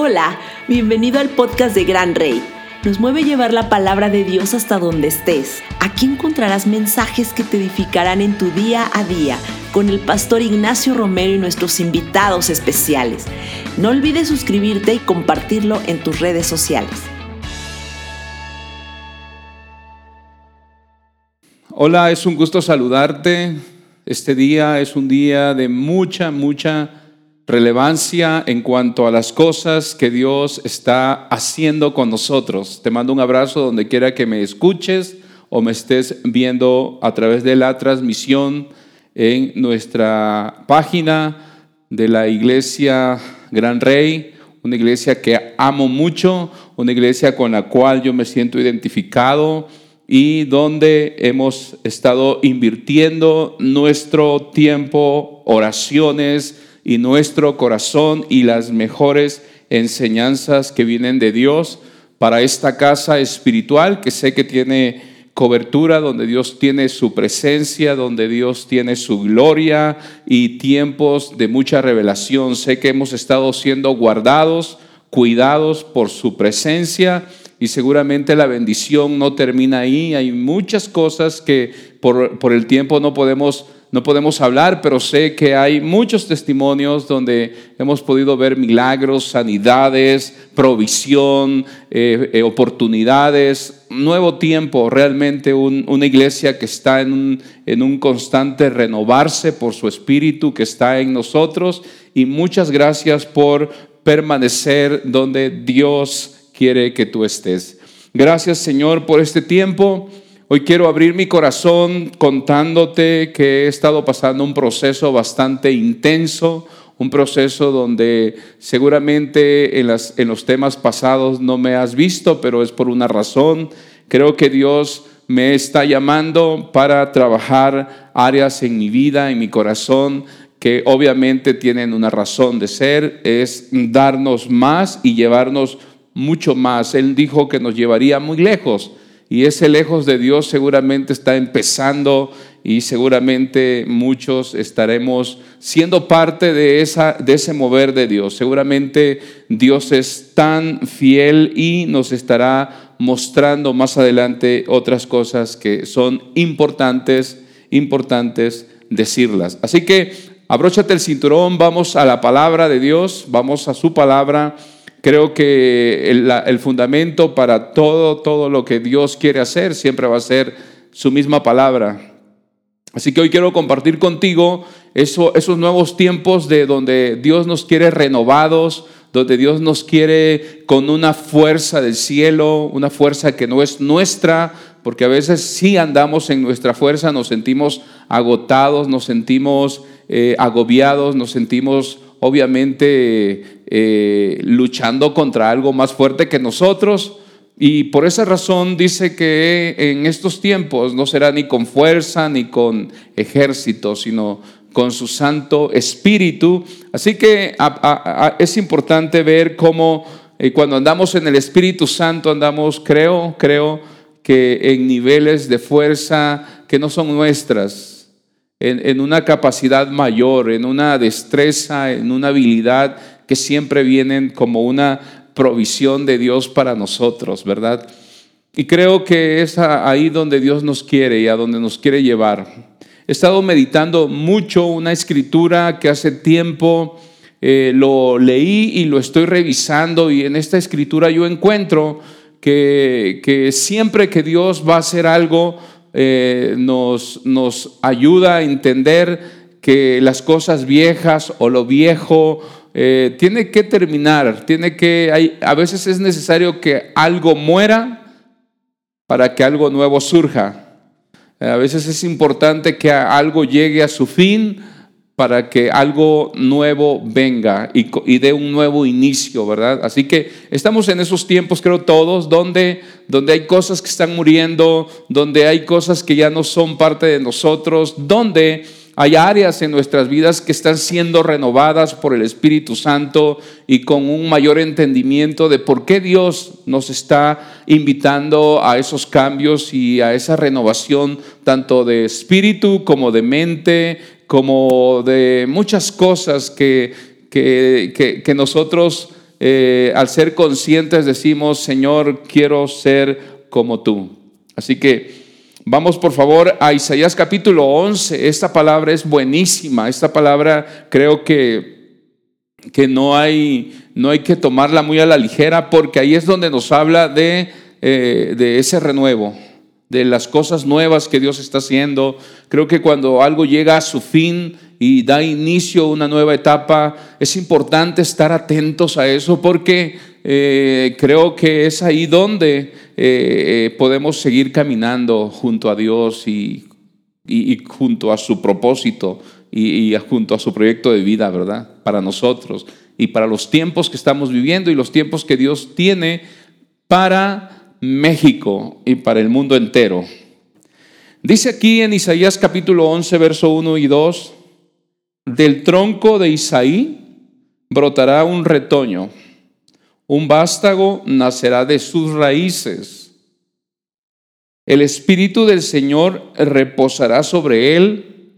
Hola, bienvenido al podcast de Gran Rey. Nos mueve llevar la palabra de Dios hasta donde estés. Aquí encontrarás mensajes que te edificarán en tu día a día con el pastor Ignacio Romero y nuestros invitados especiales. No olvides suscribirte y compartirlo en tus redes sociales. Hola, es un gusto saludarte. Este día es un día de mucha, mucha relevancia en cuanto a las cosas que Dios está haciendo con nosotros. Te mando un abrazo donde quiera que me escuches o me estés viendo a través de la transmisión en nuestra página de la iglesia Gran Rey, una iglesia que amo mucho, una iglesia con la cual yo me siento identificado y donde hemos estado invirtiendo nuestro tiempo, oraciones, y nuestro corazón y las mejores enseñanzas que vienen de Dios para esta casa espiritual que sé que tiene cobertura, donde Dios tiene su presencia, donde Dios tiene su gloria y tiempos de mucha revelación. Sé que hemos estado siendo guardados, cuidados por su presencia y seguramente la bendición no termina ahí. Hay muchas cosas que por, por el tiempo no podemos no podemos hablar, pero sé que hay muchos testimonios donde hemos podido ver milagros, sanidades, provisión, eh, eh, oportunidades, nuevo tiempo, realmente una iglesia que está en un, en un constante renovarse por su espíritu que está en nosotros y muchas gracias por permanecer donde Dios quiere que tú estés. Gracias Señor por este tiempo. Hoy quiero abrir mi corazón contándote que he estado pasando un proceso bastante intenso, un proceso donde seguramente en, las, en, los temas pasados no me has visto, pero es por una razón. Creo que Dios me está llamando para trabajar áreas en mi vida, en mi corazón, que obviamente tienen una razón de ser, es darnos más y llevarnos mucho más. Él dijo que nos llevaría muy lejos y ese lejos de Dios seguramente está empezando y seguramente muchos estaremos siendo parte de, esa, de ese mover de Dios. Seguramente Dios es tan fiel y nos estará mostrando más adelante otras cosas que son importantes, importantes decirlas. Así que abróchate el cinturón, vamos a la palabra de Dios, vamos a su palabra. Creo que el, fundamento para todo, todo lo que Dios quiere hacer siempre va a ser su misma palabra. Así que hoy quiero compartir contigo eso, esos nuevos tiempos de donde Dios nos quiere renovados, donde Dios nos quiere con una fuerza del cielo, una fuerza que no es nuestra, porque a veces sí andamos en nuestra fuerza, nos sentimos agotados, nos sentimos eh, agobiados, nos sentimos obviamente eh, luchando contra algo más fuerte que nosotros. Y por esa razón dice que en estos tiempos no será ni con fuerza ni con ejército, sino con su Santo Espíritu. Así que es importante ver cómo eh, cuando andamos en el Espíritu Santo andamos, creo, creo que en niveles de fuerza que no son nuestras, en, una capacidad mayor, en una destreza, en una habilidad que siempre vienen como una provisión de Dios para nosotros, ¿verdad? Y creo que es ahí donde Dios nos quiere y a donde nos quiere llevar. He estado meditando mucho una escritura que hace tiempo eh, lo leí y lo estoy revisando y en esta escritura yo encuentro que, siempre que Dios va a hacer algo, eh, nos ayuda a entender que las cosas viejas o lo viejo eh, tiene que terminar, tiene que, hay, a veces es necesario que algo muera para que algo nuevo surja. A veces es importante que algo llegue a su fin para que algo nuevo venga y, dé un nuevo inicio, ¿verdad? Así que estamos en esos tiempos, creo todos, donde, donde hay cosas que están muriendo, donde hay cosas que ya no son parte de nosotros, donde hay áreas en nuestras vidas que están siendo renovadas por el Espíritu Santo y con un mayor entendimiento de por qué Dios nos está invitando a esos cambios y a esa renovación tanto de espíritu como de mente, como de muchas cosas que, que, nosotros eh, al ser conscientes decimos, Señor, quiero ser como tú. Así que vamos por favor a Isaías capítulo 11. Esta palabra es buenísima. Esta palabra creo que, que no, hay, no hay que tomarla muy a la ligera porque ahí es donde nos habla de, eh, de ese renuevo de las cosas nuevas que Dios está haciendo. Creo que cuando algo llega a su fin y da inicio a una nueva etapa, es importante estar atentos a eso porque eh, creo que es ahí donde eh, eh, podemos seguir caminando junto a Dios y, junto a su propósito y, y junto a su proyecto de vida, ¿verdad? Para nosotros y para los tiempos que estamos viviendo y los tiempos que Dios tiene para México y para el mundo entero. Dice aquí en Isaías capítulo 11, verso 1 y 2, del tronco de Isaí brotará un retoño, un vástago nacerá de sus raíces. El espíritu del Señor reposará sobre él,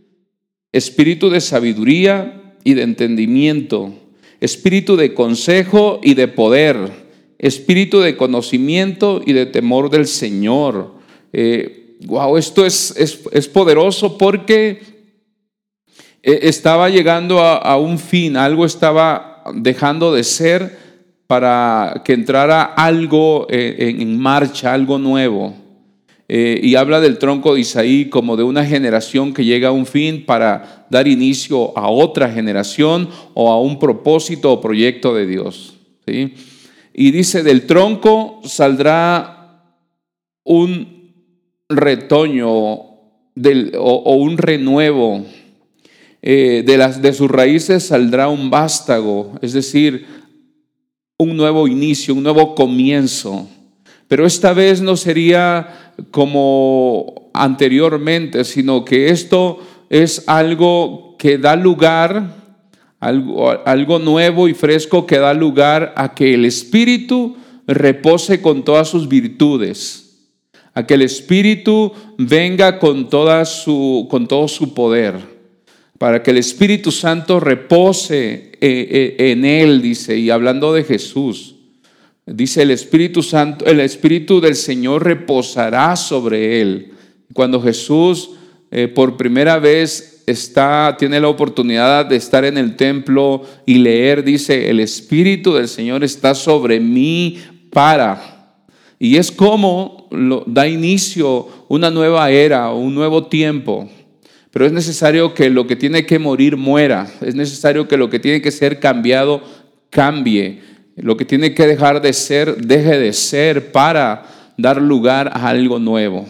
espíritu de sabiduría y de entendimiento, espíritu de consejo y de poder espíritu de conocimiento y de temor del Señor. wow, eh, esto es, es, poderoso porque eh, estaba llegando a, un fin, algo estaba dejando de ser para que entrara algo eh, en, marcha, algo nuevo. y habla del tronco de Isaí como de una generación que llega a un fin para dar inicio a otra generación o a un propósito o proyecto de Dios. Y dice, del tronco saldrá un retoño o, un renuevo. Eh, de, las, de sus raíces saldrá un vástago, es decir, un nuevo inicio, un nuevo comienzo. Pero esta vez no sería como anteriormente, sino que esto es algo que da lugar algo, algo nuevo y fresco que da lugar a que el Espíritu repose con todas sus virtudes, a que el Espíritu venga con, su, con todo su poder, para que el Espíritu Santo repose eh, eh, en él, dice, y hablando de Jesús. Dice el Espíritu Santo, el Espíritu del Señor reposará sobre él. Cuando Jesús eh, por primera vez está, tiene la oportunidad de estar en el templo y leer, dice, el Espíritu del Señor está sobre mí para. Y es como da inicio una nueva era, un nuevo tiempo. Pero es necesario que lo que tiene que morir muera. Es necesario que lo que tiene que ser cambiado cambie. Lo que tiene que dejar de ser, deje de ser para dar lugar a algo nuevo.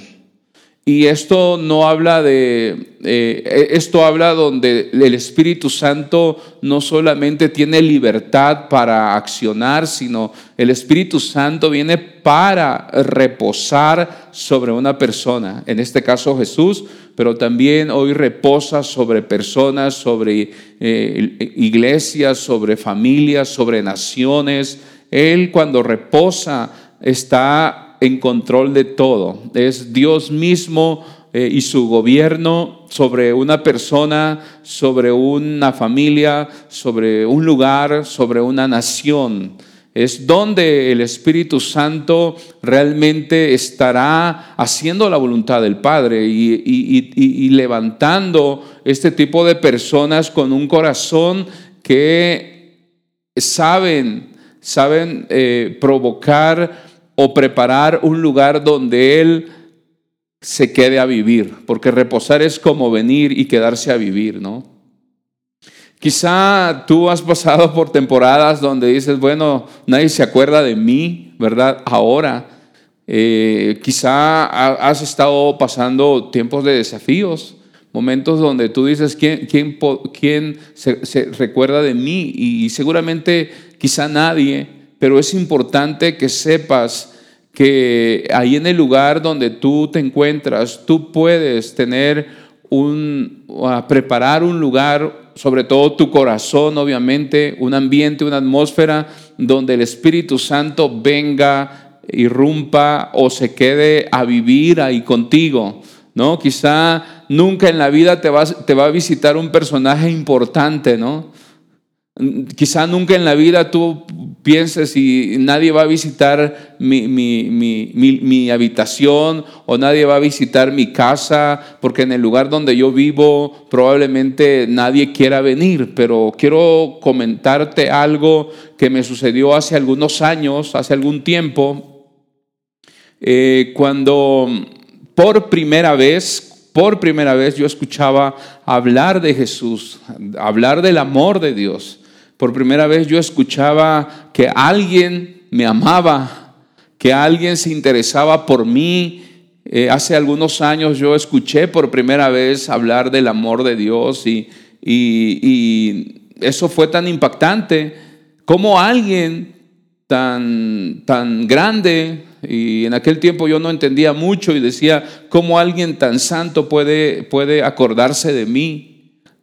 Y esto no habla de, eh, esto habla donde el Espíritu Santo no solamente tiene libertad para accionar, sino el Espíritu Santo viene para reposar sobre una persona, en este caso Jesús, pero también hoy reposa sobre personas, sobre eh, iglesias, sobre familias, sobre naciones. Él cuando reposa está en control de todo. Es Dios mismo eh, y su gobierno sobre una persona, sobre una familia, sobre un lugar, sobre una nación. Es donde el Espíritu Santo realmente estará haciendo la voluntad del Padre y, levantando este tipo de personas con un corazón que saben, saben eh, provocar o preparar un lugar donde Él se quede a vivir, porque reposar es como venir y quedarse a vivir, ¿no? Quizá tú has pasado por temporadas donde dices, bueno, nadie se acuerda de mí, ¿verdad? Ahora, eh, quizá has estado pasando tiempos de desafíos, momentos donde tú dices, ¿quién, se, se recuerda de mí? Y seguramente quizá nadie, pero es importante que sepas que ahí en el lugar donde tú te encuentras, tú puedes tener un, preparar un lugar, sobre todo tu corazón, obviamente, un ambiente, una atmósfera donde el Espíritu Santo venga, irrumpa o se quede a vivir ahí contigo. ¿No? Quizá nunca en la vida te, te va a visitar un personaje importante, ¿no? Quizá nunca en la vida tú pienses y nadie va a visitar mi, mi, habitación o nadie va a visitar mi casa porque en el lugar donde yo vivo probablemente nadie quiera venir, pero quiero comentarte algo que me sucedió hace algunos años, hace algún tiempo, eh, cuando por primera vez, por primera vez yo escuchaba hablar de Jesús, hablar del amor de Dios. Por primera vez yo escuchaba que alguien me amaba, que alguien se interesaba por mí. Eh, hace algunos años yo escuché por primera vez hablar del amor de Dios y, y, eso fue tan impactante como alguien tan, tan grande, y en aquel tiempo yo no entendía mucho y decía, ¿cómo alguien tan santo puede, puede acordarse de mí?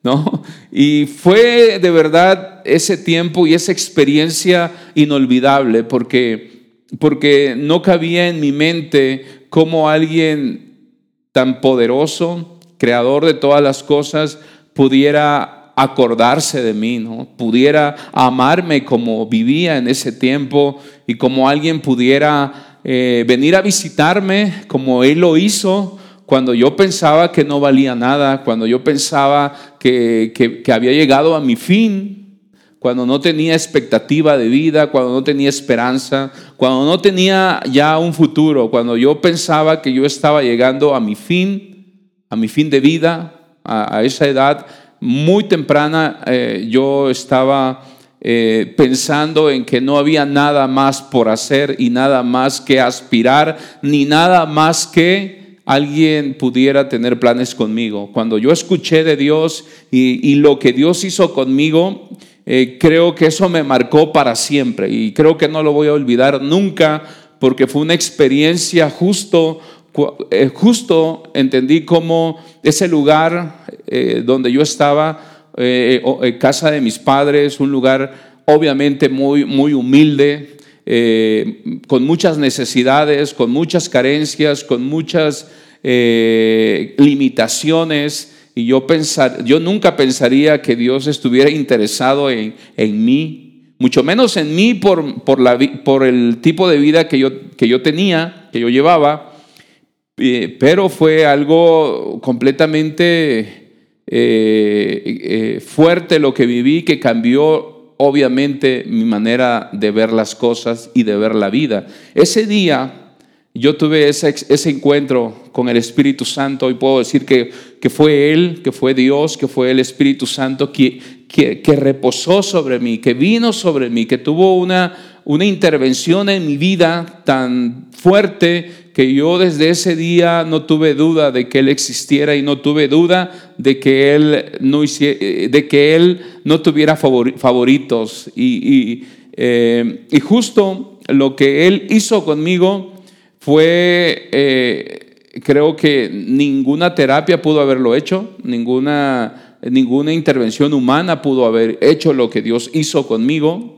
¿no? Y fue de verdad ese tiempo y esa experiencia inolvidable porque, porque no cabía en mi mente cómo alguien tan poderoso, creador de todas las cosas, pudiera acordarse de mí, ¿no? Pudiera amarme como vivía en ese tiempo y como alguien pudiera eh, venir a visitarme como Él lo hizo cuando yo pensaba que no valía nada, cuando yo pensaba que, había llegado a mi fin, cuando no tenía expectativa de vida, cuando no tenía esperanza, cuando no tenía ya un futuro, cuando yo pensaba que yo estaba llegando a mi fin, a mi fin de vida, a, esa edad muy temprana, eh, yo estaba eh, pensando en que no había nada más por hacer y nada más que aspirar, ni nada más que alguien pudiera tener planes conmigo. Cuando yo escuché de Dios y, lo que Dios hizo conmigo, eh, creo que eso me marcó para siempre y creo que no lo voy a olvidar nunca porque fue una experiencia justo. Eh, justo entendí cómo ese lugar eh, donde yo estaba, casa de mis padres, un lugar obviamente muy, muy humilde, eh, con muchas necesidades, con muchas carencias, con muchas eh, limitaciones. Y yo, pensar, yo nunca pensaría que Dios estuviera interesado en, en mí, mucho menos en mí por, por, la, por el tipo de vida que yo, que yo tenía, que yo llevaba, eh, pero fue algo completamente fuerte lo que viví, que cambió obviamente mi manera de ver las cosas y de ver la vida. Ese día yo tuve ese, ese encuentro con el Espíritu Santo y puedo decir que, que, fue Él, que fue Dios, que fue el Espíritu Santo que, que, reposó sobre mí, que vino sobre mí, que tuvo una, una intervención en mi vida tan fuerte que yo desde ese día no tuve duda de que Él existiera y no tuve duda de que Él no, de que él no tuviera favoritos. Y, eh, y, justo lo que Él hizo conmigo fue, eh, creo que ninguna terapia pudo haberlo hecho, ninguna, ninguna intervención humana pudo haber hecho lo que Dios hizo conmigo.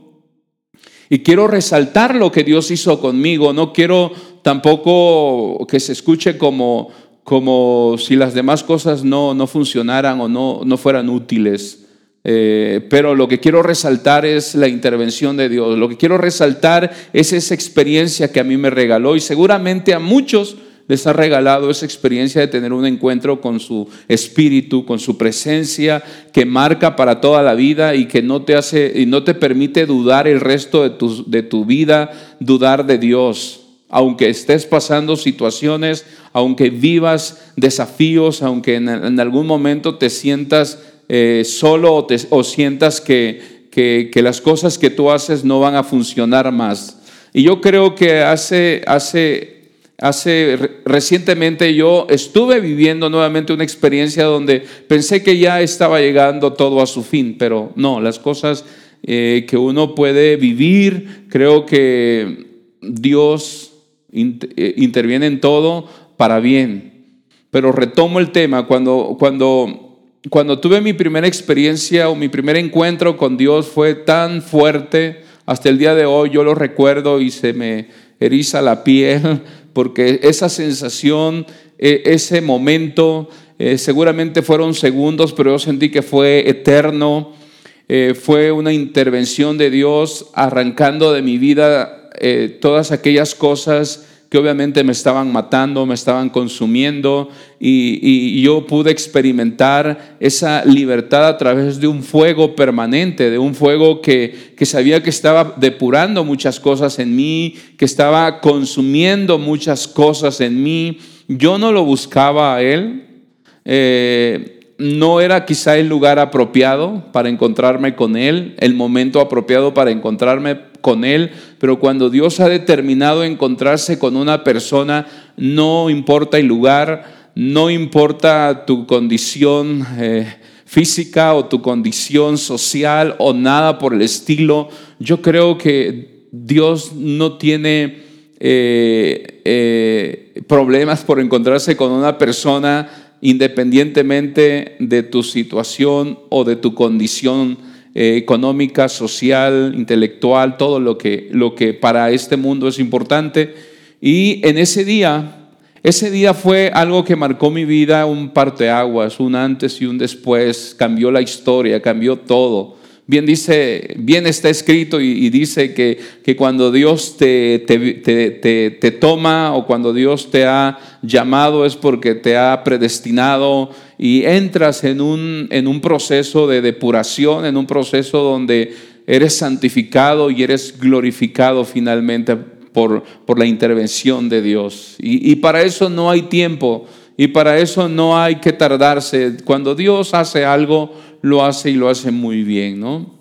Y quiero resaltar lo que Dios hizo conmigo, no quiero tampoco que se escuche como, como si las demás cosas no, no funcionaran o no, no fueran útiles. Eh, pero lo que quiero resaltar es la intervención de Dios. Lo que quiero resaltar es esa experiencia que a mí me regaló y seguramente a muchos les ha regalado esa experiencia de tener un encuentro con su espíritu, con su presencia que marca para toda la vida y que no te hace y no te permite dudar el resto de tu, de tu vida, dudar de Dios aunque estés pasando situaciones, aunque vivas desafíos, aunque en, algún momento te sientas eh, solo o, sientas que, que, las cosas que tú haces no van a funcionar más. Y yo creo que hace, hace, hace recientemente yo estuve viviendo nuevamente una experiencia donde pensé que ya estaba llegando todo a su fin, pero no, las cosas eh, que uno puede vivir, creo que Dios eh, interviene en todo para bien. Pero retomo el tema, cuando, cuando, cuando tuve mi primera experiencia o mi primer encuentro con Dios fue tan fuerte, hasta el día de hoy yo lo recuerdo y se me eriza la piel, porque esa sensación, e, ese momento, eh, seguramente fueron segundos, pero yo sentí que fue eterno. eh, fue una intervención de Dios arrancando de mi vida eh, todas aquellas cosas que obviamente me estaban matando, me estaban consumiendo y, yo pude experimentar esa libertad a través de un fuego permanente, de un fuego que, sabía que estaba depurando muchas cosas en mí, que estaba consumiendo muchas cosas en mí. Yo no lo buscaba a Él. Eh, no era quizá el lugar apropiado para encontrarme con Él, el momento apropiado para encontrarme con Él, pero cuando Dios ha determinado encontrarse con una persona, no importa el lugar, no importa tu condición eh, física o tu condición social o nada por el estilo, yo creo que Dios no tiene eh, eh, problemas por encontrarse con una persona independientemente de tu situación o de tu condición eh, económica, social, intelectual, todo lo que, lo que para este mundo es importante. Y en ese día, ese día fue algo que marcó mi vida, un parteaguas, un antes y un después, cambió la historia, cambió todo. Bien dice, bien está escrito y, dice que, que, cuando Dios te, te, te, toma o cuando Dios te ha llamado es porque te ha predestinado y entras en un, en un proceso de depuración, en un proceso donde eres santificado y eres glorificado finalmente por, por la intervención de Dios. Y, y para eso no hay tiempo y para eso no hay que tardarse. Cuando Dios hace algo, lo hace y lo hace muy bien, ¿no?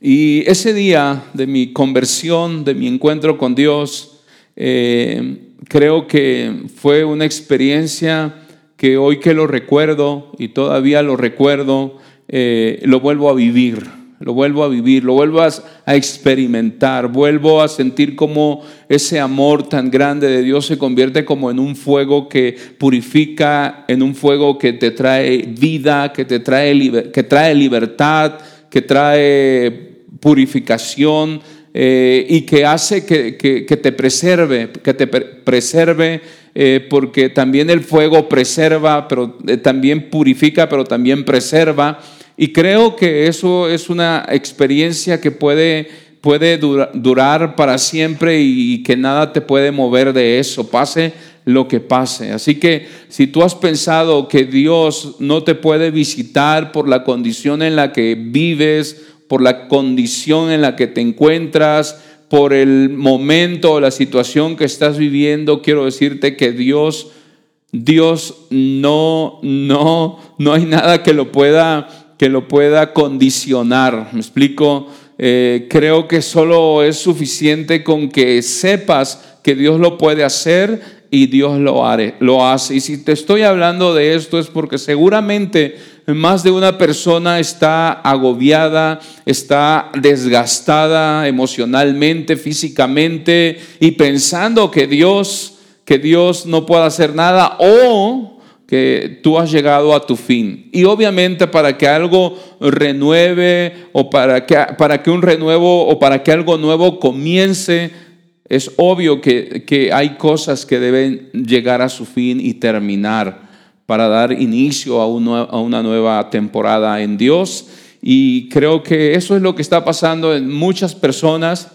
Y ese día de mi conversión, de mi encuentro con Dios, eh, creo que fue una experiencia que hoy que lo recuerdo y todavía lo recuerdo, eh, lo vuelvo a vivir, lo vuelvo a vivir, lo vuelvo a, experimentar, vuelvo a sentir como ese amor tan grande de Dios se convierte como en un fuego que purifica, en un fuego que te trae vida, que te trae, que trae libertad, que trae purificación eh, y que hace que, te preserve, que te preserve eh, porque también el fuego preserva, pero eh, también purifica, pero también preserva. Y creo que eso es una experiencia que puede puede durar para siempre y que nada te puede mover de eso, pase lo que pase. Así que si tú has pensado que Dios no te puede visitar por la condición en la que vives, por la condición en la que te encuentras, por el momento o la situación que estás viviendo, quiero decirte que Dios Dios no no no hay nada que lo pueda que lo pueda condicionar. ¿Me explico? Eh, creo que solo es suficiente con que sepas que Dios lo puede hacer y Dios lo, haré, lo hace. Y si te estoy hablando de esto es porque seguramente más de una persona está agobiada, está desgastada emocionalmente, físicamente y pensando que Dios, que Dios no puede hacer nada o que tú has llegado a tu fin. Y obviamente para que algo renueve o para que, para que un renuevo o para que algo nuevo comience, es obvio que, que hay cosas que deben llegar a su fin y terminar para dar inicio a, a una nueva temporada en Dios. Y creo que eso es lo que está pasando en muchas personas.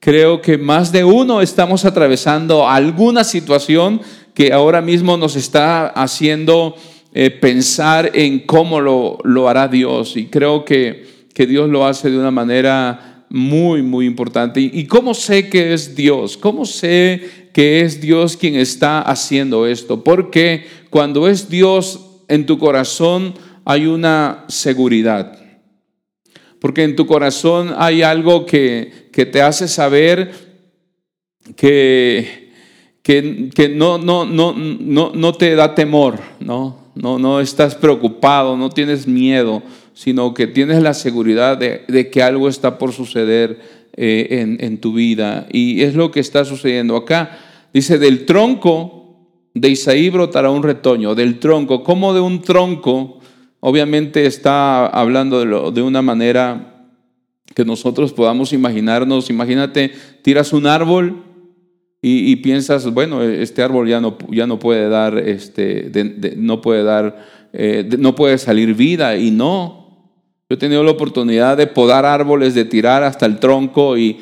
Creo que más de uno estamos atravesando alguna situación que ahora mismo nos está haciendo eh, pensar en cómo lo, lo, hará Dios. Y creo que, que, Dios lo hace de una manera muy, muy importante. ¿Y, ¿Y cómo sé que es Dios? ¿Cómo sé que es Dios quien está haciendo esto? Porque cuando es Dios en tu corazón hay una seguridad. Porque en tu corazón hay algo que, que te hace saber que que, no, no, no, no, no te da temor, ¿no? No, no estás preocupado, no tienes miedo, sino que tienes la seguridad de, que algo está por suceder eh, en, tu vida. Y es lo que está sucediendo acá. Dice, del tronco de Isaí brotará un retoño, del tronco, como de un tronco, obviamente está hablando de, lo, de una manera que nosotros podamos imaginarnos. Imagínate, tiras un árbol y, piensas, bueno, este árbol ya no, ya no puede dar, este, no puede dar, eh, no puede salir vida y no. Yo he tenido la oportunidad de podar árboles, de tirar hasta el tronco y,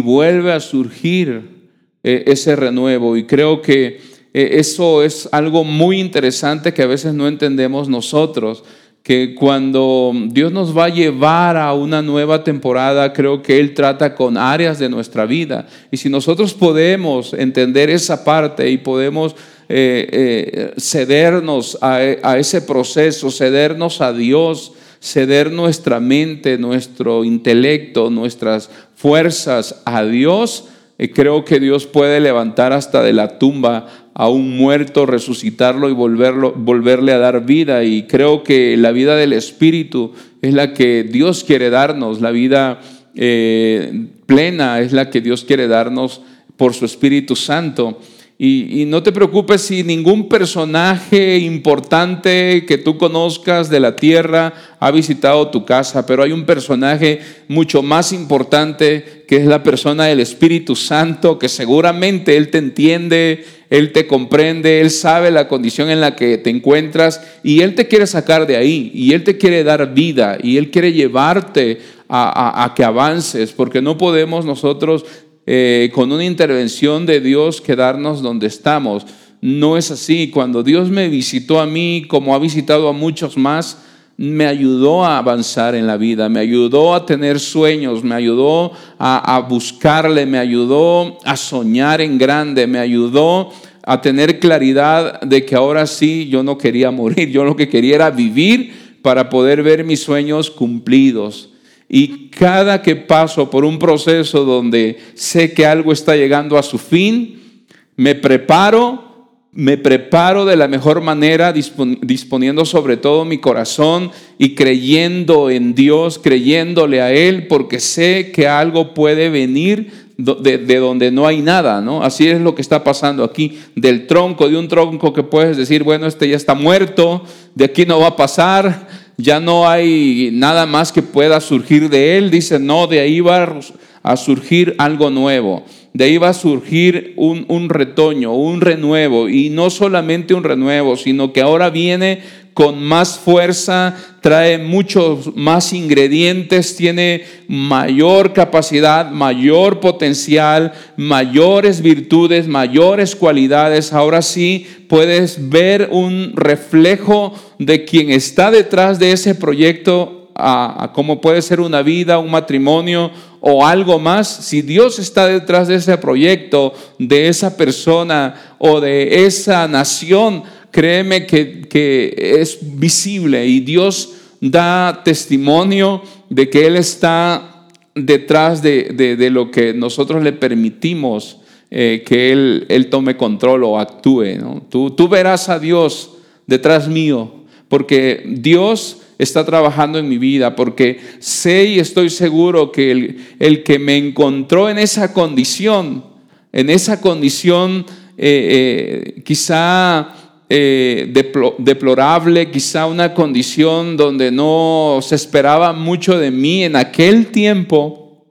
vuelve a surgir eh, ese renuevo. Y creo que eh, eso es algo muy interesante que a veces no entendemos nosotros que cuando Dios nos va a llevar a una nueva temporada, creo que Él trata con áreas de nuestra vida. Y si nosotros podemos entender esa parte y podemos eh, cedernos a ese proceso, cedernos a Dios, ceder nuestra mente, nuestro intelecto, nuestras fuerzas a Dios, creo que Dios puede levantar hasta de la tumba a un muerto, resucitarlo y volverlo, volverle a dar vida. Y creo que la vida del Espíritu es la que Dios quiere darnos, la vida eh, plena es la que Dios quiere darnos por su Espíritu Santo. Y, no te preocupes si ningún personaje importante que tú conozcas de la tierra ha visitado tu casa, pero hay un personaje mucho más importante que es la persona del Espíritu Santo, que seguramente Él te entiende, Él te comprende, Él sabe la condición en la que te encuentras y Él te quiere sacar de ahí y Él te quiere dar vida y Él quiere llevarte a, a que avances, porque no podemos nosotros eh, con una intervención de Dios quedarnos donde estamos. No es así. Cuando Dios me visitó a mí, como ha visitado a muchos más, me ayudó a avanzar en la vida, me ayudó a tener sueños, me ayudó a, a buscarle, me ayudó a soñar en grande, me ayudó a tener claridad de que ahora sí yo no quería morir, yo lo que quería era vivir para poder ver mis sueños cumplidos. Y cada que paso por un proceso donde sé que algo está llegando a su fin, me preparo, me preparo de la mejor manera, disponiendo sobre todo mi corazón y creyendo en Dios, creyéndole a Él, porque sé que algo puede venir de, donde no hay nada, ¿no? Así es lo que está pasando aquí, del tronco, de un tronco que puedes decir, bueno, este ya está muerto, de aquí no va a pasar, ya no hay nada más que pueda surgir de él. Dice, no, de ahí va a surgir algo nuevo. De ahí va a surgir un, un retoño, un renuevo. Y no solamente un renuevo, sino que ahora viene con más fuerza, trae muchos más ingredientes, tiene mayor capacidad, mayor potencial, mayores virtudes, mayores cualidades. Ahora sí puedes ver un reflejo de quien está detrás de ese proyecto, a, cómo puede ser una vida, un matrimonio o algo más. Si Dios está detrás de ese proyecto, de esa persona o de esa nación, créeme que, es visible y Dios da testimonio de que Él está detrás de, lo que nosotros le permitimos eh, que él, él, tome control o actúe. Tú, tú verás a Dios detrás mío, porque Dios está trabajando en mi vida, porque sé y estoy seguro que el, el que me encontró en esa condición, en esa condición eh, eh, quizá eh, deplorable, quizá una condición donde no se esperaba mucho de mí en aquel tiempo,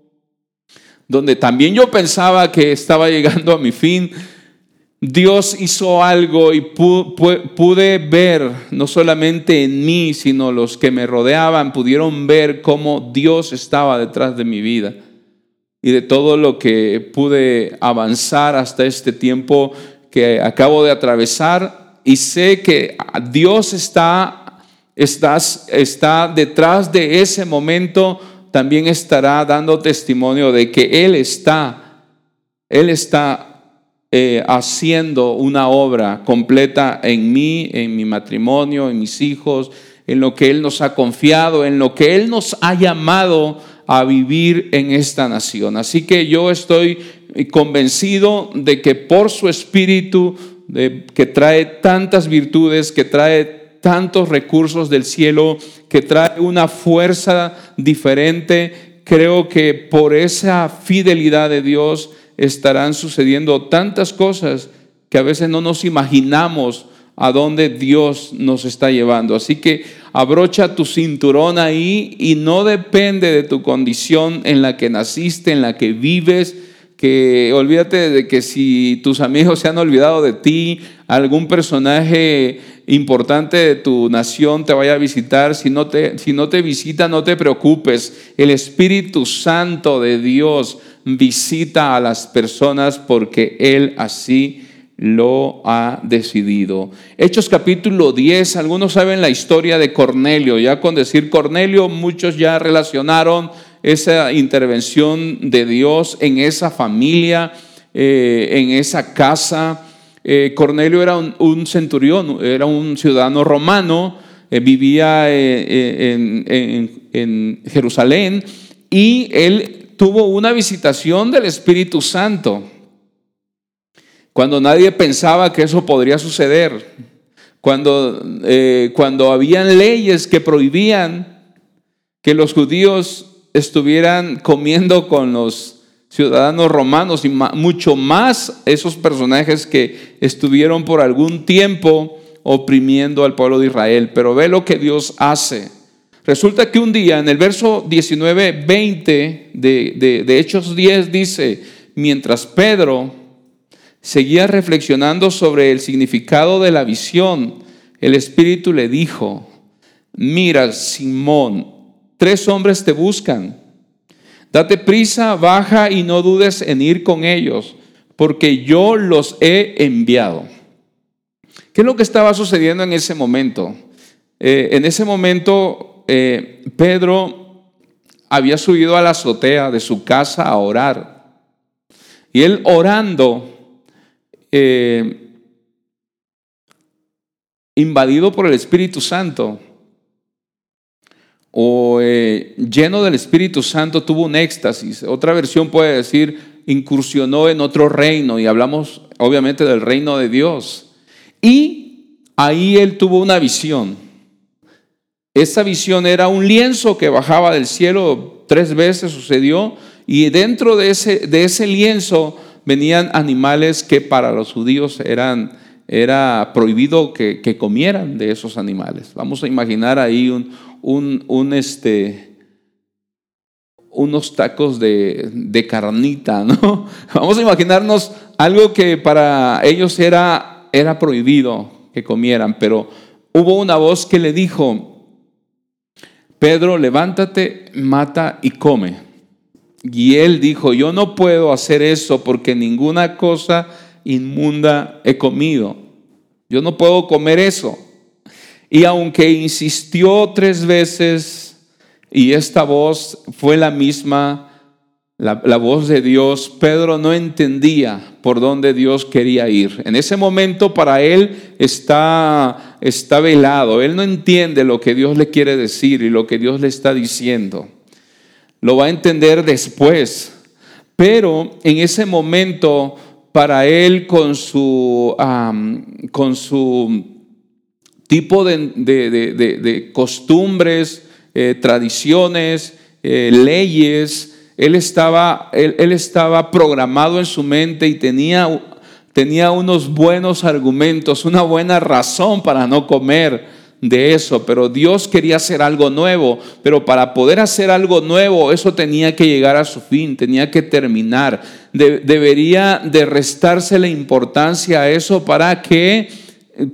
donde también yo pensaba que estaba llegando a mi fin, Dios hizo algo y pude ver, no solamente en mí, sino los que me rodeaban, pudieron ver cómo Dios estaba detrás de mi vida y de todo lo que pude avanzar hasta este tiempo que acabo de atravesar y sé que Dios está, está detrás de ese momento, también estará dando testimonio de que Él está, Él está eh, haciendo una obra completa en mí, en mi matrimonio, en mis hijos, en lo que Él nos ha confiado, en lo que Él nos ha llamado a vivir en esta nación. Así que yo estoy convencido de que por su espíritu que trae tantas virtudes, que trae tantos recursos del cielo, que trae una fuerza diferente. Creo que por esa fidelidad de Dios estarán sucediendo tantas cosas que a veces no nos imaginamos a dónde Dios nos está llevando. Así que abrocha tu cinturón ahí y no depende de tu condición en la que naciste, en la que vives, que olvídate de que si tus amigos se han olvidado de ti, algún personaje importante de tu nación te vaya a visitar, si no te, si no te visita, no te preocupes. El Espíritu Santo de Dios visita a las personas porque Él así lo ha decidido. Hechos capítulo 10, algunos saben la historia de Cornelio, ya con decir Cornelio muchos ya relacionaron esa intervención de Dios en esa familia, eh, en esa casa. Eh, Cornelio era un, centurión, era un ciudadano romano, eh, vivía en, Jerusalén y él tuvo una visitación del Espíritu Santo. Cuando nadie pensaba que eso podría suceder, cuando, cuando habían leyes que prohibían que los judíos estuvieran comiendo con los ciudadanos romanos y mucho más esos personajes que estuvieron por algún tiempo oprimiendo al pueblo de Israel. Pero ve lo que Dios hace. Resulta que un día en el verso 19, 20 de, de Hechos 10 dice, mientras Pedro seguía reflexionando sobre el significado de la visión, el Espíritu le dijo, mira, Simón, Tres hombres te buscan. Date prisa, baja y no dudes en ir con ellos, porque yo los he enviado. ¿Qué es lo que estaba sucediendo en ese momento? Eh, en ese momento, eh, Pedro había subido a la azotea de su casa a orar. Y él orando, eh, invadido por el Espíritu Santo, o eh, lleno del Espíritu Santo tuvo un éxtasis. Otra versión puede decir, incursionó en otro reino y hablamos obviamente del reino de Dios. Y ahí él tuvo una visión. Esa visión era un lienzo que bajaba del cielo, tres veces sucedió, y dentro de ese, de ese lienzo venían animales que para los judíos eran era prohibido que, que, comieran de esos animales. Vamos a imaginar ahí un, este, unos tacos de, de, carnita, ¿no? Vamos a imaginarnos algo que para ellos era, era prohibido que comieran, pero hubo una voz que le dijo, Pedro, levántate, mata y come. Y él dijo, yo no puedo hacer eso porque ninguna cosa inmunda he comido. Yo no puedo comer eso. Y aunque insistió tres veces y esta voz fue la misma, la, voz de Dios, Pedro no entendía por dónde Dios quería ir. En ese momento para él está, está velado, él no entiende lo que Dios le quiere decir y lo que Dios le está diciendo. Lo va a entender después. Pero en ese momento, para él con su, con su tipo de, costumbres, eh, tradiciones, eh, leyes. Él estaba, él, estaba programado en su mente y tenía, tenía unos buenos argumentos, una buena razón para no comer de eso, pero Dios quería hacer algo nuevo, pero para poder hacer algo nuevo, eso tenía que llegar a su fin, tenía que terminar. debería de restarse la importancia a eso para que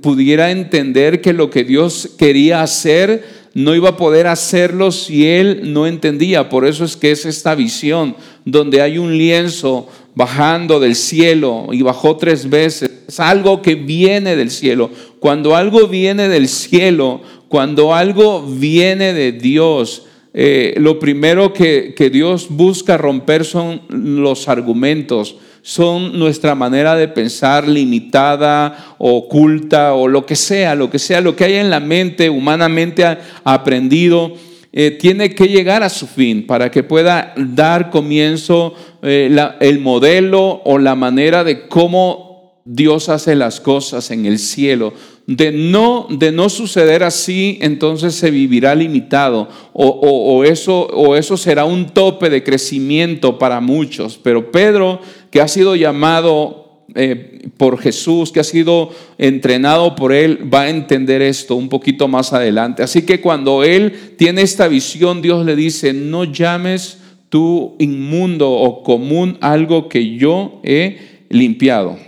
pudiera entender que lo que Dios quería hacer no iba a poder hacerlo si él no entendía. Por eso es que es esta visión donde hay un lienzo bajando del cielo y bajó tres veces. Es algo que viene del cielo. Cuando algo viene del cielo, cuando algo viene de Dios, eh, lo primero que, que Dios busca romper son los argumentos son nuestra manera de pensar limitada, oculta o lo que sea, lo que sea, lo que hay en la mente humanamente aprendido, eh, tiene que llegar a su fin para que pueda dar comienzo eh, el modelo o la manera de cómo Dios hace las cosas en el cielo. De no, de no suceder así, entonces se vivirá limitado o, eso, o eso será un tope de crecimiento para muchos. Pero Pedro que ha sido llamado eh, por Jesús, que ha sido entrenado por Él, va a entender esto un poquito más adelante. Así que cuando Él tiene esta visión, Dios le dice, no llames tú inmundo o común algo que yo he limpiado.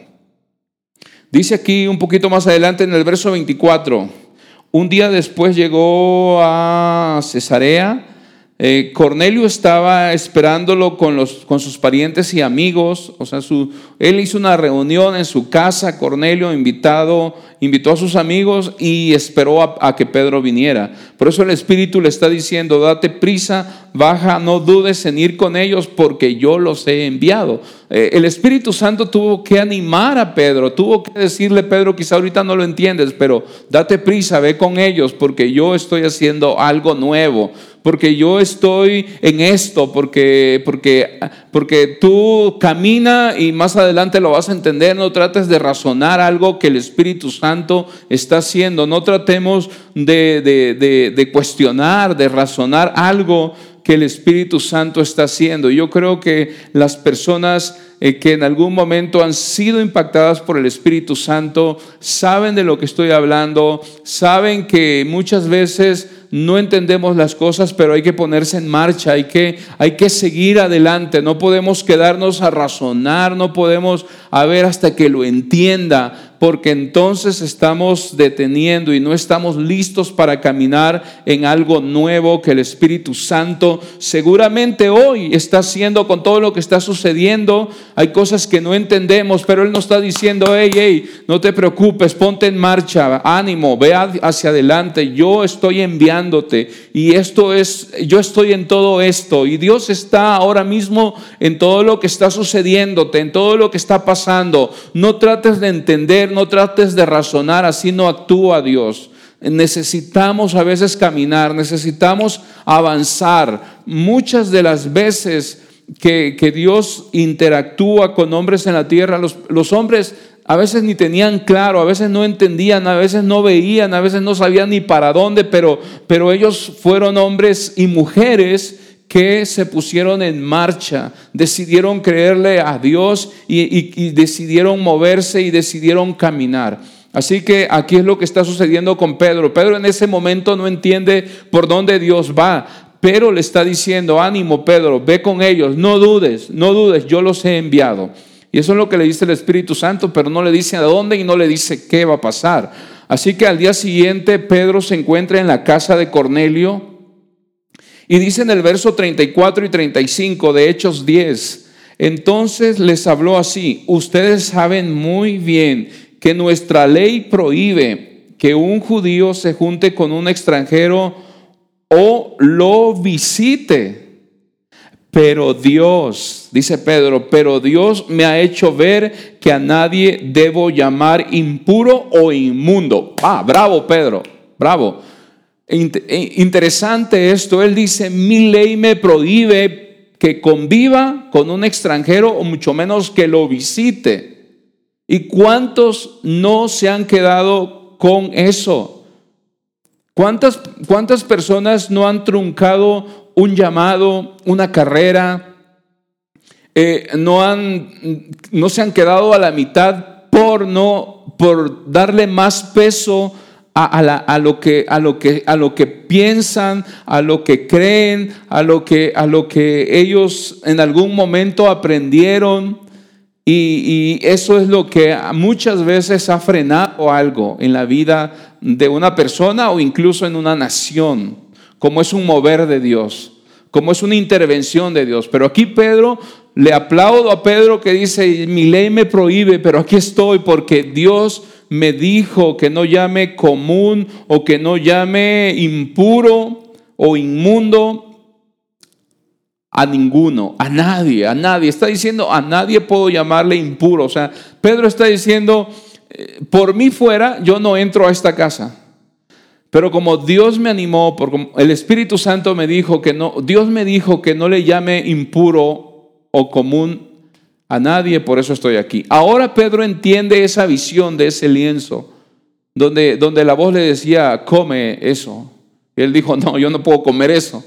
Dice aquí un poquito más adelante en el verso 24, un día después llegó a Cesarea eh, Cornelio estaba esperándolo con, los, con sus parientes y amigos, o sea, su, él hizo una reunión en su casa, Cornelio invitado, invitó a sus amigos y esperó a, que Pedro viniera. Por eso el Espíritu le está diciendo, date prisa, baja, no dudes en ir con ellos porque yo los he enviado. Eh, el Espíritu Santo tuvo que animar a Pedro, tuvo que decirle, Pedro, quizá ahorita no lo entiendes, pero date prisa, ve con ellos porque yo estoy haciendo algo nuevo porque yo estoy en esto, porque, porque, porque tú camina y más adelante lo vas a entender, no trates de razonar algo que el Espíritu Santo está haciendo, no tratemos de, de, de cuestionar, de razonar algo que el Espíritu Santo está haciendo. Yo creo que las personas eh, que en algún momento han sido impactadas por el Espíritu Santo saben de lo que estoy hablando, saben que muchas veces no entendemos las cosas, pero hay que ponerse en marcha, hay que, hay que seguir adelante, no podemos quedarnos a razonar, no podemos a ver hasta que lo entienda, porque entonces estamos deteniendo y no estamos listos para caminar en algo nuevo que el Espíritu Santo seguramente hoy está haciendo con todo lo que está sucediendo. Hay cosas que no entendemos, pero Él nos está diciendo, hey, hey, no te preocupes, ponte en marcha, ánimo, ve hacia adelante, yo estoy enviándote y esto es, yo estoy en todo esto y Dios está ahora mismo en todo lo que está sucediéndote, en todo lo que está pasando. No trates de entender no trates de razonar, así no actúa Dios. Necesitamos a veces caminar, necesitamos avanzar. Muchas de las veces que, Dios interactúa con hombres en la tierra, los, los hombres a veces ni tenían claro, a veces no entendían, a veces no veían, a veces no sabían ni para dónde, pero, pero ellos fueron hombres y mujeres que se pusieron en marcha, decidieron creerle a Dios y, decidieron moverse y decidieron caminar. Así que aquí es lo que está sucediendo con Pedro. Pedro en ese momento no entiende por dónde Dios va, pero le está diciendo, ánimo Pedro, ve con ellos, no dudes, no dudes, yo los he enviado. Y eso es lo que le dice el Espíritu Santo, pero no le dice a dónde y no le dice qué va a pasar. Así que al día siguiente Pedro se encuentra en la casa de Cornelio, y dice en el verso 34 y 35 de Hechos 10, entonces les habló así, ustedes saben muy bien que nuestra ley prohíbe que un judío se junte con un extranjero o lo visite. Pero Dios, dice Pedro, pero Dios me ha hecho ver que a nadie debo llamar impuro o inmundo. Ah, bravo Pedro, bravo. E interesante esto, él dice, mi ley me prohíbe que conviva con un extranjero o mucho menos que lo visite. ¿Y cuántos no se han quedado con eso? ¿Cuántas, cuántas personas no han truncado un llamado, una carrera? Eh, no, han, no se han quedado a la mitad por, no, por darle más peso a, lo que, piensan, a lo que creen, a lo que, a lo que ellos en algún momento aprendieron. Y, y, eso es lo que muchas veces ha frenado algo en la vida de una persona o incluso en una nación, como es un mover de Dios, como es una intervención de Dios. Pero aquí Pedro, le aplaudo a Pedro que dice, mi ley me prohíbe, pero aquí estoy porque Dios me dijo que no llame común o que no llame impuro o inmundo a ninguno, a nadie, a nadie. Está diciendo, a nadie puedo llamarle impuro. O sea, Pedro está diciendo, eh, por mí fuera, yo no entro a esta casa. Pero como Dios me animó, porque el Espíritu Santo me dijo que no, Dios me dijo que no le llame impuro o común a nadie, por eso estoy aquí. Ahora Pedro entiende esa visión de ese lienzo, donde, donde la voz le decía, come eso. Y él dijo, no, yo no puedo comer eso.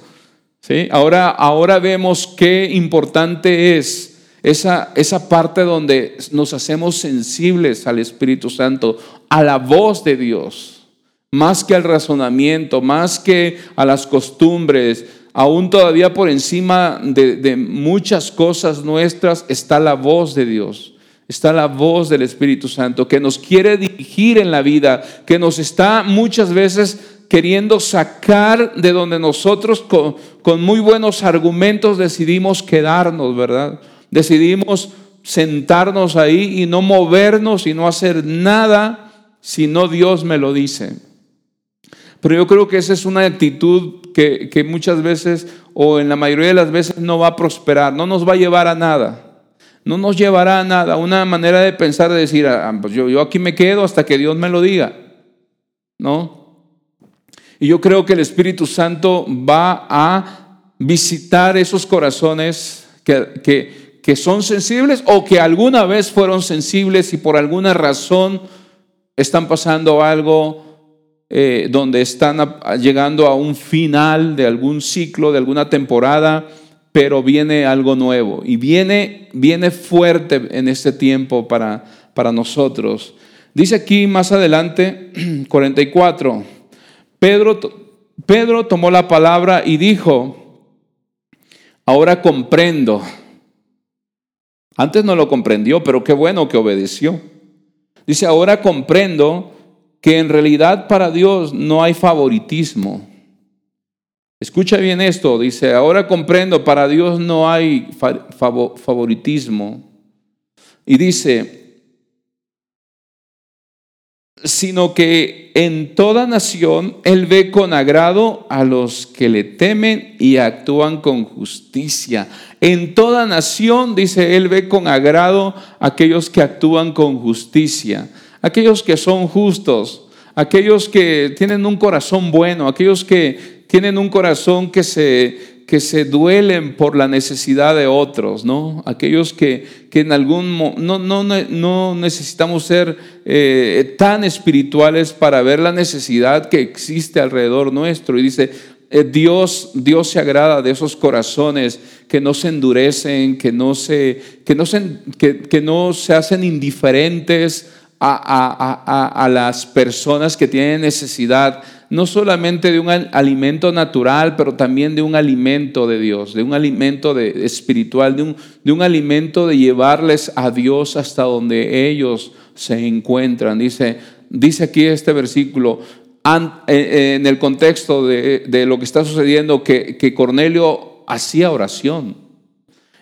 ¿Sí? Ahora, ahora vemos qué importante es esa, esa parte donde nos hacemos sensibles al Espíritu Santo, a la voz de Dios, más que al razonamiento, más que a las costumbres, aún todavía por encima de, muchas cosas nuestras está la voz de Dios está la voz del Espíritu Santo que nos quiere dirigir en la vida, que nos está muchas veces queriendo sacar de donde nosotros con, muy buenos argumentos decidimos quedarnos, ¿verdad? Decidimos sentarnos ahí y no movernos y no hacer nada si no Dios me lo dice. Pero yo creo que esa es una actitud que, que, muchas veces o en la mayoría de las veces no va a prosperar, no nos va a llevar a nada. No nos llevará a nada. Una manera de pensar, de decir, ah, pues yo, yo aquí me quedo hasta que Dios me lo diga. ¿No? Y yo creo que el Espíritu Santo va a visitar esos corazones que, que, son sensibles o que alguna vez fueron sensibles y por alguna razón están pasando algo eh, donde están llegando a un final de algún ciclo, de alguna temporada, pero viene algo nuevo y viene, viene fuerte en este tiempo para, para nosotros. Dice aquí más adelante, 44. Pedro, Pedro tomó la palabra y dijo, ahora comprendo. Antes no lo comprendió, pero qué bueno que obedeció. Dice, ahora comprendo que en realidad para Dios no hay favoritismo. Escucha bien esto, dice, ahora comprendo, para Dios no hay favoritismo. Y dice, sino que en toda nación Él ve con agrado a los que le temen y actúan con justicia. En toda nación, dice, Él ve con agrado a aquellos que actúan con justicia, aquellos que son justos, aquellos que tienen un corazón bueno, aquellos que tienen un corazón que se que se duelen por la necesidad de otros, ¿no? Aquellos que, que en algún no, no, no necesitamos ser eh, tan espirituales para ver la necesidad que existe alrededor nuestro. Y dice, eh, Dios, Dios se agrada de esos corazones que no se endurecen, que no se, que no se, que, no se hacen indiferentes a, a, a, las personas que tienen necesidad no solamente de un alimento natural, pero también de un alimento de Dios, de un alimento de, espiritual, de un, de un alimento de llevarles a Dios hasta donde ellos se encuentran. Dice, dice aquí este versículo, eh, eh, en el contexto de, lo que está sucediendo, que, que, Cornelio hacía oración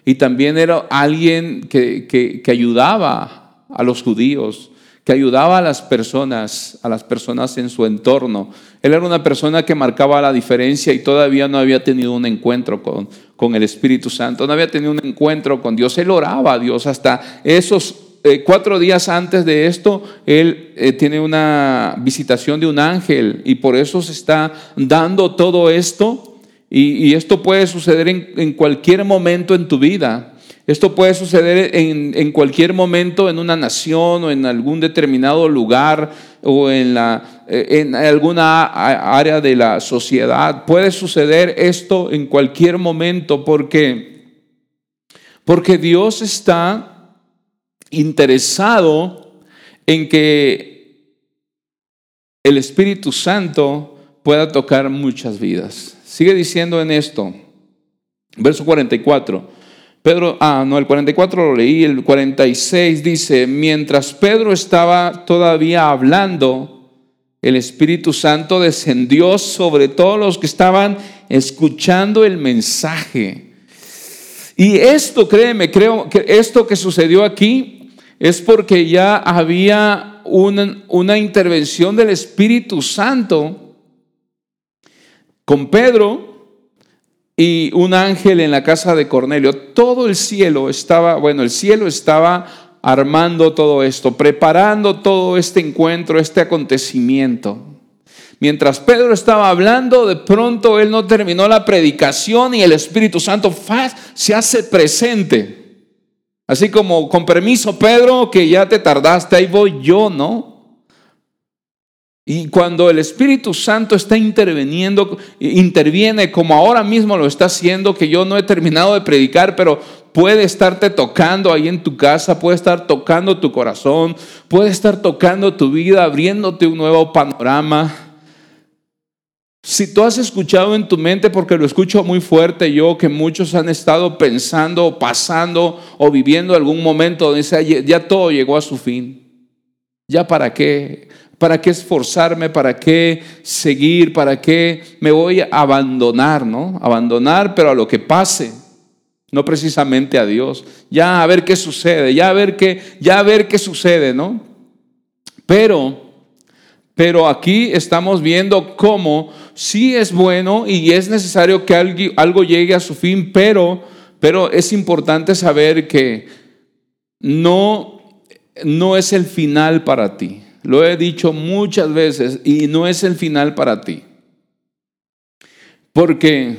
y también era alguien que, que ayudaba a los judíos que ayudaba a las personas, a las personas en su entorno. Él era una persona que marcaba la diferencia y todavía no había tenido un encuentro con, con el Espíritu Santo, no había tenido un encuentro con Dios. Él oraba a Dios hasta esos eh, cuatro días antes de esto, él eh, tiene una visitación de un ángel y por eso se está dando todo esto. Y, esto puede suceder en, en cualquier momento en tu vida. Esto puede suceder en, cualquier momento en una nación o en algún determinado lugar o en, la, en alguna área de la sociedad. Puede suceder esto en cualquier momento porque, porque Dios está interesado en que el Espíritu Santo pueda tocar muchas vidas. Sigue diciendo en esto, verso 44. Pedro, ah, no, el 44 lo leí, el 46 dice, mientras Pedro estaba todavía hablando, el Espíritu Santo descendió sobre todos los que estaban escuchando el mensaje. Y esto, créeme, creo que esto que sucedió aquí es porque ya había una, una intervención del Espíritu Santo con Pedro y un ángel en la casa de Cornelio. Todo el cielo estaba, bueno, el cielo estaba armando todo esto, preparando todo este encuentro, este acontecimiento. Mientras Pedro estaba hablando, de pronto él no terminó la predicación y el Espíritu Santo se hace presente. Así como, con permiso, Pedro, que ya te tardaste, ahí voy yo, ¿no? Y cuando el Espíritu Santo está interviniendo, interviene como ahora mismo lo está haciendo, que yo no he terminado de predicar, pero puede estarte tocando ahí en tu casa, puede estar tocando tu corazón, puede estar tocando tu vida, abriéndote un nuevo panorama. Si tú has escuchado en tu mente, porque lo escucho muy fuerte yo, que muchos han estado pensando, pasando o viviendo algún momento donde ya todo llegó a su fin. ¿Ya para qué? ¿Para qué esforzarme? ¿Para qué seguir? ¿Para qué me voy a abandonar? ¿No? Abandonar, pero a lo que pase. No precisamente a Dios. Ya a ver qué sucede, ya a ver qué, ya a ver qué sucede, ¿no? Pero pero aquí estamos viendo cómo sí es bueno y es necesario que algo llegue a su fin, pero, pero es importante saber que no, no es el final para ti. Lo he dicho muchas veces y no es el final para ti. Porque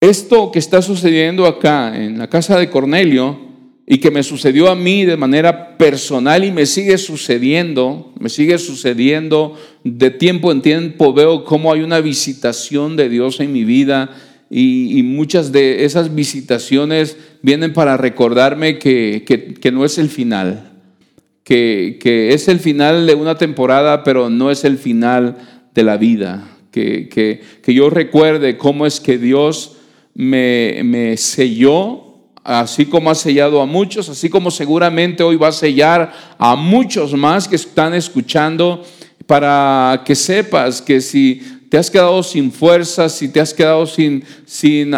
esto que está sucediendo acá en la casa de Cornelio y que me sucedió a mí de manera personal y me sigue sucediendo, me sigue sucediendo de tiempo en tiempo, veo cómo hay una visitación de Dios en mi vida y, muchas de esas visitaciones vienen para recordarme que, no es el final, que, es el final de una temporada, pero no es el final de la vida, que, que yo recuerde cómo es que Dios me, me selló así como ha sellado a muchos, así como seguramente hoy va a sellar a muchos más que están escuchando, para que sepas que si te has quedado sin fuerzas, si te has quedado sin, sin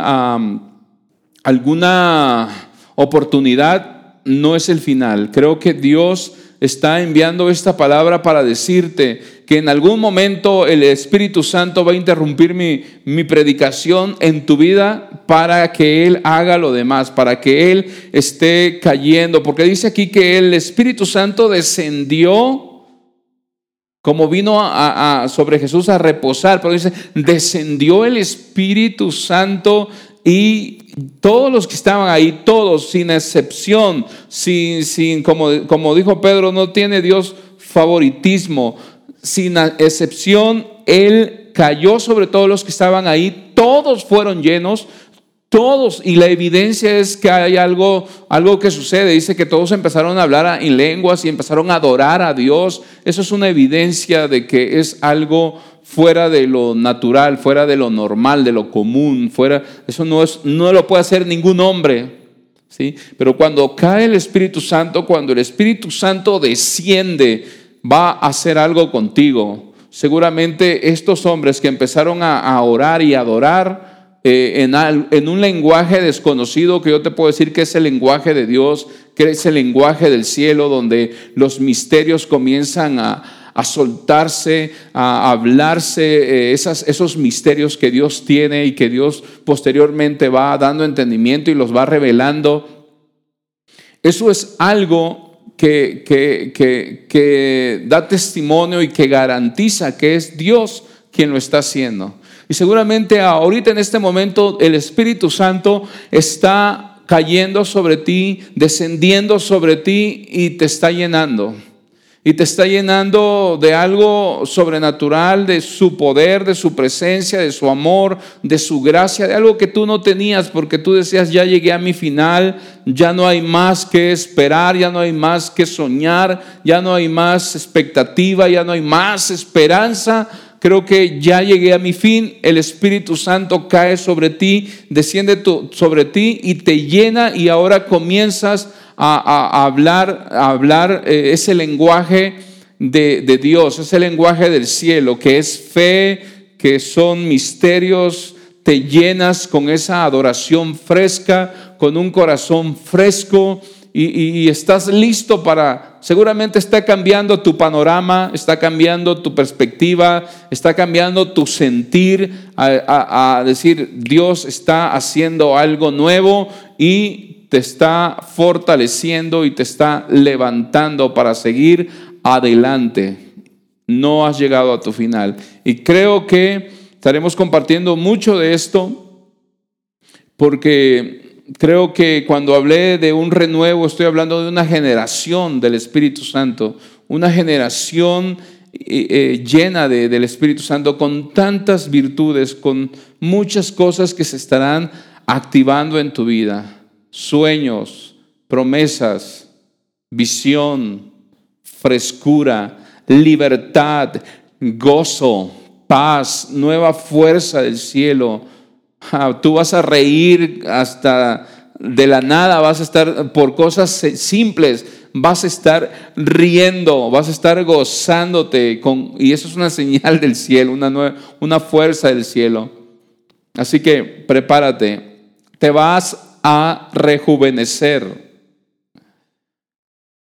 alguna oportunidad, no es el final. Creo que Dios está enviando esta palabra para decirte que en algún momento el Espíritu Santo va a interrumpir mi, mi, predicación en tu vida para que Él haga lo demás, para que Él esté cayendo. Porque dice aquí que el Espíritu Santo descendió como vino sobre Jesús a reposar, pero dice, descendió el Espíritu Santo y todos los que estaban ahí, todos, sin excepción, sin, sin como, como dijo Pedro, no tiene Dios favoritismo, sin excepción, Él cayó sobre todos los que estaban ahí, todos fueron llenos, todos, y la evidencia es que hay algo, algo que sucede. Dice que todos empezaron a hablar en lenguas y empezaron a adorar a Dios. Eso es una evidencia de que es algo fuera de lo natural, fuera de lo normal, de lo común, fuera, eso no, es, no lo puede hacer ningún hombre. ¿sí? Pero cuando cae el Espíritu Santo, cuando el Espíritu Santo desciende, va a hacer algo contigo. Seguramente estos hombres que empezaron a, orar y adorar eh, en, un lenguaje desconocido, que yo te puedo decir que es el lenguaje de Dios, que es el lenguaje del cielo, donde los misterios comienzan a, a soltarse, a hablarse eh, esas, esos misterios que Dios tiene y que Dios posteriormente va dando entendimiento y los va revelando. Eso es algo que, que, que, da testimonio y que garantiza que es Dios quien lo está haciendo. Y seguramente ahorita en este momento el Espíritu Santo está cayendo sobre ti, descendiendo sobre ti y te está llenando y te está llenando de algo sobrenatural, de su poder, de su presencia, de su amor, de su gracia, de algo que tú no tenías porque tú decías, ya llegué a mi final, ya no hay más que esperar, ya no hay más que soñar, ya no hay más expectativa, ya no hay más esperanza. Creo que ya llegué a mi fin, el Espíritu Santo cae sobre ti, desciende sobre ti y te llena. Y ahora comienzas a, hablar, a hablar eh, ese lenguaje de, de Dios, ese lenguaje del cielo, que es fe, que son misterios, te llenas con esa adoración fresca, con un corazón fresco y, estás listo para, seguramente está cambiando tu panorama, está cambiando tu perspectiva, está cambiando tu sentir a decir, Dios está haciendo algo nuevo y te está fortaleciendo y te está levantando para seguir adelante. No has llegado a tu final. Y creo que estaremos compartiendo mucho de esto porque creo que cuando hablé de un renuevo estoy hablando de una generación del Espíritu Santo, una generación eh, eh, llena del Espíritu Santo con tantas virtudes, con muchas cosas que se estarán activando en tu vida sueños, promesas, visión, frescura, libertad, gozo, paz, nueva fuerza del cielo. Tú vas a reír hasta de la nada, vas a estar por cosas simples, vas a estar riendo, vas a estar gozándote con, y eso es una señal del cielo, una, una fuerza del cielo. Así que prepárate, te vas a rejuvenecer.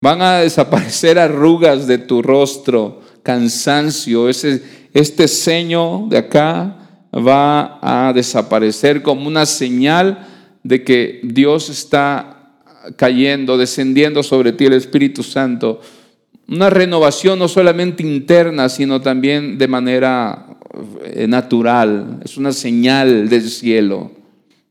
Van a desaparecer arrugas de tu rostro, cansancio, ese, este ceño de acá va a desaparecer como una señal de que Dios está cayendo, descendiendo sobre ti el Espíritu Santo. Una renovación no solamente interna, sino también de manera eh, natural. Es una señal del cielo.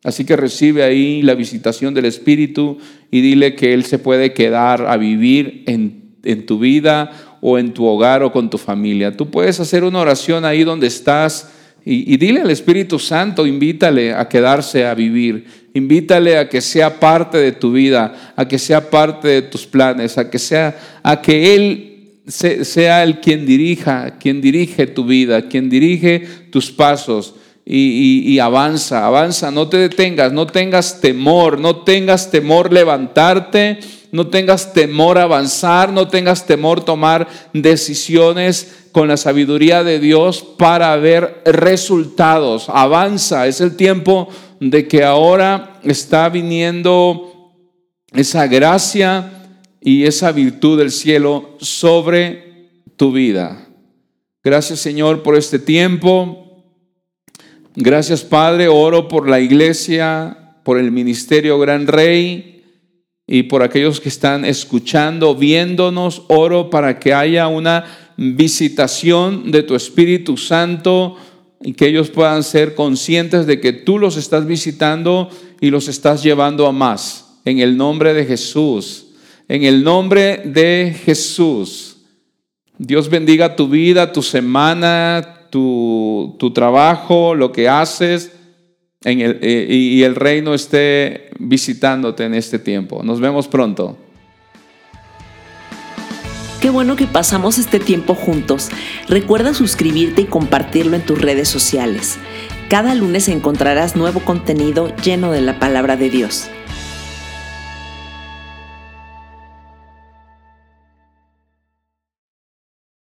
Así que recibe ahí la visitación del Espíritu y dile que Él se puede quedar a vivir en, en, tu vida o en tu hogar o con tu familia. Tú puedes hacer una oración ahí donde estás y, dile al Espíritu Santo, invítale a quedarse a vivir. Invítale a que sea parte de tu vida, a que sea parte de tus planes, a que sea, a que Él sea el quien dirija, quien dirige tu vida, quien dirige tus pasos. Y, avanza, avanza, no te detengas, no tengas temor, no tengas temor levantarte, no tengas temor avanzar, no tengas temor tomar decisiones con la sabiduría de Dios para ver resultados. Avanza, es el tiempo de que ahora está viniendo esa gracia y esa virtud del cielo sobre tu vida. Gracias Señor por este tiempo. Gracias Padre, oro por la iglesia, por el ministerio Gran Rey y por aquellos que están escuchando, viéndonos. Oro para que haya una visitación de tu Espíritu Santo y que ellos puedan ser conscientes de que tú los estás visitando y los estás llevando a más. En el nombre de Jesús. En el nombre de Jesús. Dios bendiga tu vida, tu semana, tu, trabajo, lo que haces. Eh, y el reino esté visitándote en este tiempo. Nos vemos pronto. Qué bueno que pasamos este tiempo juntos. Recuerda suscribirte y compartirlo en tus redes sociales. Cada lunes encontrarás nuevo contenido lleno de la palabra de Dios.